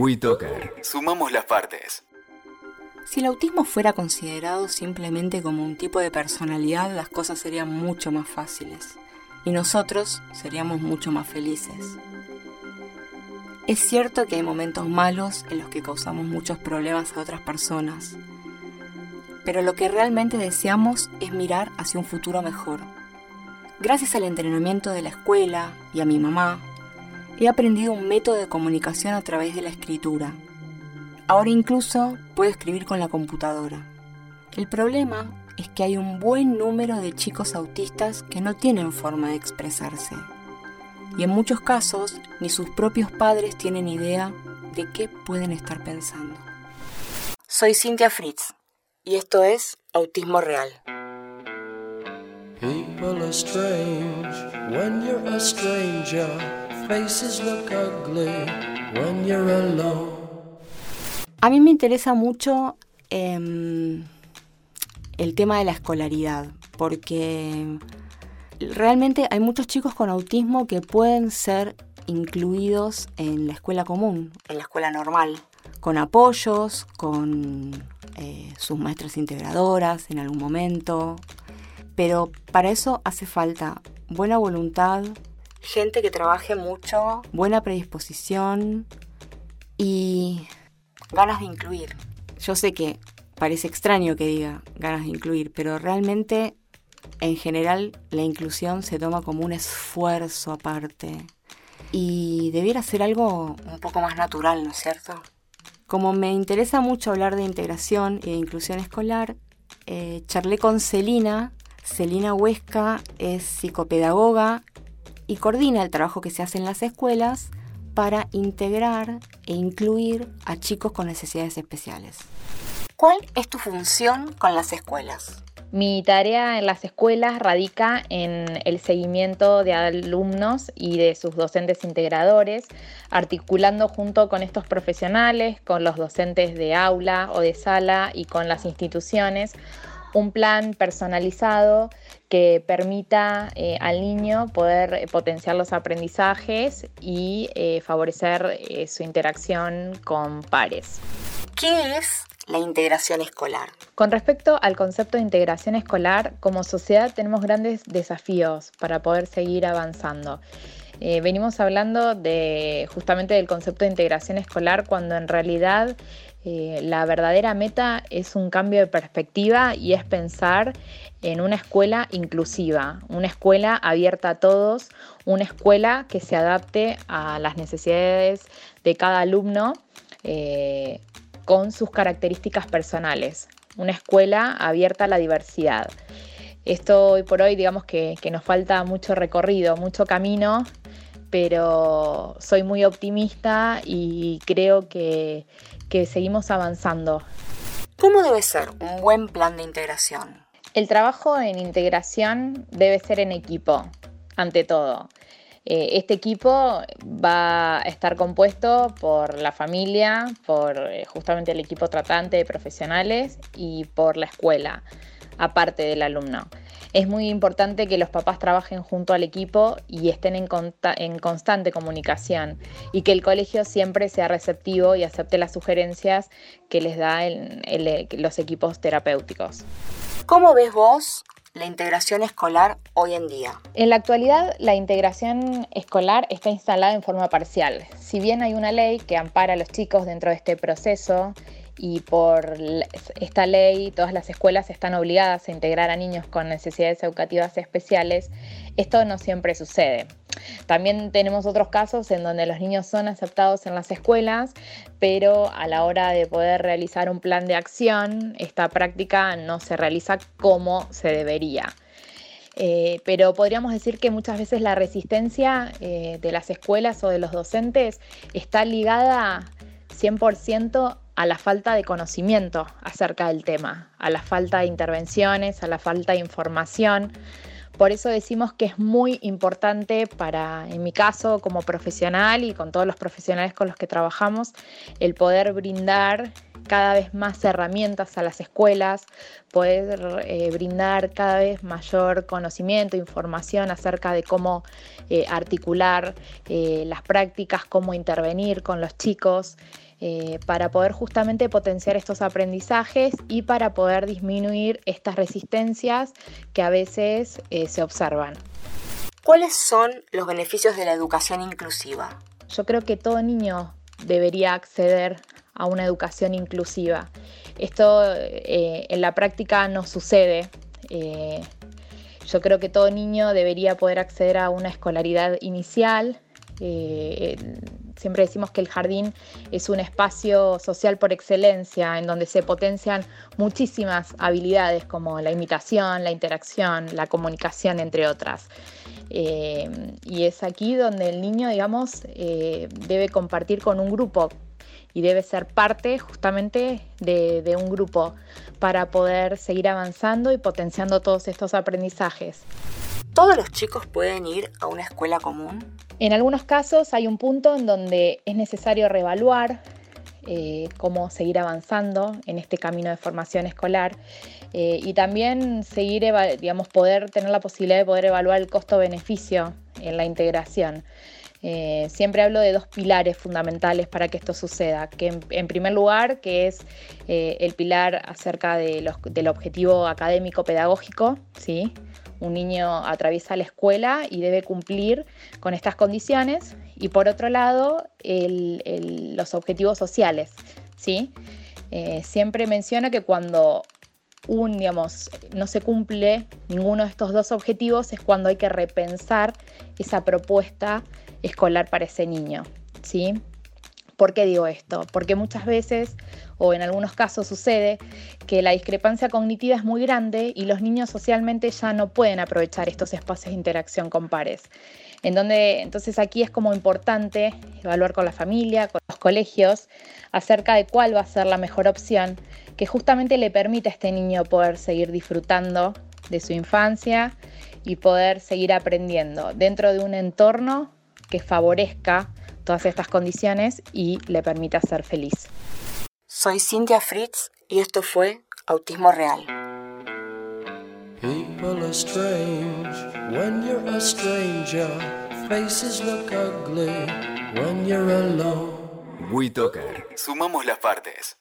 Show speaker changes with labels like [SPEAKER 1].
[SPEAKER 1] WeToker. Sumamos las partes.
[SPEAKER 2] Si el autismo fuera considerado simplemente como un tipo de personalidad, las cosas serían mucho más fáciles y nosotros seríamos mucho más felices. Es cierto que hay momentos malos en los que causamos muchos problemas a otras personas, pero lo que realmente deseamos es mirar hacia un futuro mejor. Gracias al entrenamiento de la escuela y a mi mamá, he aprendido un método de comunicación a través de la escritura. Ahora incluso puedo escribir con la computadora. El problema es que hay un buen número de chicos autistas que no tienen forma de expresarse. Y en muchos casos ni sus propios padres tienen idea de qué pueden estar pensando. Soy Cynthia Fritz y esto es Autismo Real. A mí me interesa mucho em, el tema de la escolaridad, porque realmente hay muchos chicos con autismo que pueden ser incluidos en la escuela común, en la escuela normal, con apoyos, con eh, sus maestras integradoras en algún momento, pero para eso hace falta buena voluntad, gente que trabaje mucho, buena predisposición y ganas de incluir. Yo sé que parece extraño que diga ganas de incluir, pero realmente en general la inclusión se toma como un esfuerzo aparte y debiera ser algo un poco más natural, ¿no es cierto? Como me interesa mucho hablar de integración y de inclusión escolar, eh, charlé con Celina. Celina Huesca es psicopedagoga y coordina el trabajo que se hace en las escuelas para integrar e incluir a chicos con necesidades especiales. ¿Cuál es tu función con las escuelas?
[SPEAKER 3] Mi tarea en las escuelas radica en el seguimiento de alumnos y de sus docentes integradores, articulando junto con estos profesionales, con los docentes de aula o de sala y con las instituciones, un plan personalizado que permita eh, al niño poder potenciar los aprendizajes y eh, favorecer eh, su interacción con pares.
[SPEAKER 2] ¿Qué es la integración escolar.
[SPEAKER 3] Con respecto al concepto de integración escolar, como sociedad tenemos grandes desafíos para poder seguir avanzando. Eh, venimos hablando de justamente del concepto de integración escolar cuando en realidad eh, la verdadera meta es un cambio de perspectiva y es pensar en una escuela inclusiva, una escuela abierta a todos, una escuela que se adapte a las necesidades de cada alumno. Eh, con sus características personales, una escuela abierta a la diversidad. Esto hoy por hoy digamos que, nos falta mucho recorrido, mucho camino, pero soy muy optimista y creo que, que seguimos avanzando.
[SPEAKER 2] ¿Cómo debe ser un buen plan de integración?
[SPEAKER 3] El trabajo en integración debe ser en equipo, ante todo. Eh, este equipo va a estar compuesto por la familia, por eh, justamente el equipo tratante de profesionales y por la escuela, aparte del alumno. Es muy importante que los papás trabajen junto al equipo y estén en, constante comunicación y que el colegio siempre sea receptivo y acepte las sugerencias que les da los equipos terapéuticos.
[SPEAKER 2] ¿Cómo ves vos la integración escolar hoy en día?
[SPEAKER 3] En la actualidad, la integración escolar está instalada en forma parcial. Si bien hay una ley que ampara a los chicos dentro de este proceso y por esta ley todas las escuelas están obligadas a integrar a niños con necesidades educativas especiales, esto no siempre sucede. También tenemos otros casos en donde los niños son aceptados en las escuelas, pero a la hora de poder realizar un plan de acción, esta práctica no se realiza como se debería. Eh, pero podríamos decir que muchas veces la resistencia eh, de las escuelas o de los docentes está ligada 100% a la falta de conocimiento acerca del tema, a la falta de intervenciones, a la falta de información. Por eso decimos que es muy importante para, en mi caso, como profesional y con todos los profesionales con los que trabajamos, el poder brindar cada vez más herramientas a las escuelas, poder eh, brindar cada vez mayor conocimiento, información acerca de cómo eh, articular eh, las prácticas, cómo intervenir con los chicos. Para poder justamente potenciar estos aprendizajes y para poder disminuir estas resistencias que a veces se observan.
[SPEAKER 2] ¿Cuáles son los beneficios de la educación inclusiva?
[SPEAKER 3] Yo creo que todo niño debería acceder a una educación inclusiva. Esto eh, en la práctica no sucede. Eh, yo creo que todo niño debería poder acceder a una escolaridad inicial. Eh, siempre decimos que el jardín es un espacio social por excelencia, en donde se potencian muchísimas habilidades como la imitación, la interacción, la comunicación, entre otras. y es aquí donde el niño, digamos, debe compartir con un grupo y debe ser parte justamente de, un grupo para poder seguir avanzando y potenciando todos estos aprendizajes.
[SPEAKER 2] ¿Todos los chicos pueden ir a una escuela común?
[SPEAKER 3] En algunos casos hay un punto en donde es necesario reevaluar eh, cómo seguir avanzando en este camino de formación escolar eh, y también seguir, digamos, poder tener la posibilidad de poder evaluar el costo-beneficio en la integración. Eh, siempre hablo de dos pilares fundamentales para que esto suceda, que en, primer lugar, que es el pilar acerca de del objetivo académico pedagógico, ¿sí? Un niño atraviesa la escuela y debe cumplir con estas condiciones. Y por otro lado, los objetivos sociales, ¿sí? Eh, siempre menciona que cuando un, digamos, no se cumple ninguno de estos dos objetivos es cuando hay que repensar esa propuesta escolar para ese niño, ¿sí? ¿Por qué digo esto? Porque muchas veces, o en algunos casos sucede, que la discrepancia cognitiva es muy grande y los niños socialmente ya no pueden aprovechar estos espacios de interacción con pares. En donde, entonces aquí es como importante evaluar con la familia, con los colegios, acerca de cuál va a ser la mejor opción que justamente le permita a este niño poder seguir disfrutando de su infancia y poder seguir aprendiendo dentro de un entorno que favorezca todas estas condiciones y le permita ser feliz.
[SPEAKER 2] Soy Cintia Fritz y esto fue Autismo Real. People are strange when you're a stranger. Faces look ugly when you're alone.
[SPEAKER 1] WeToker. Sumamos las partes.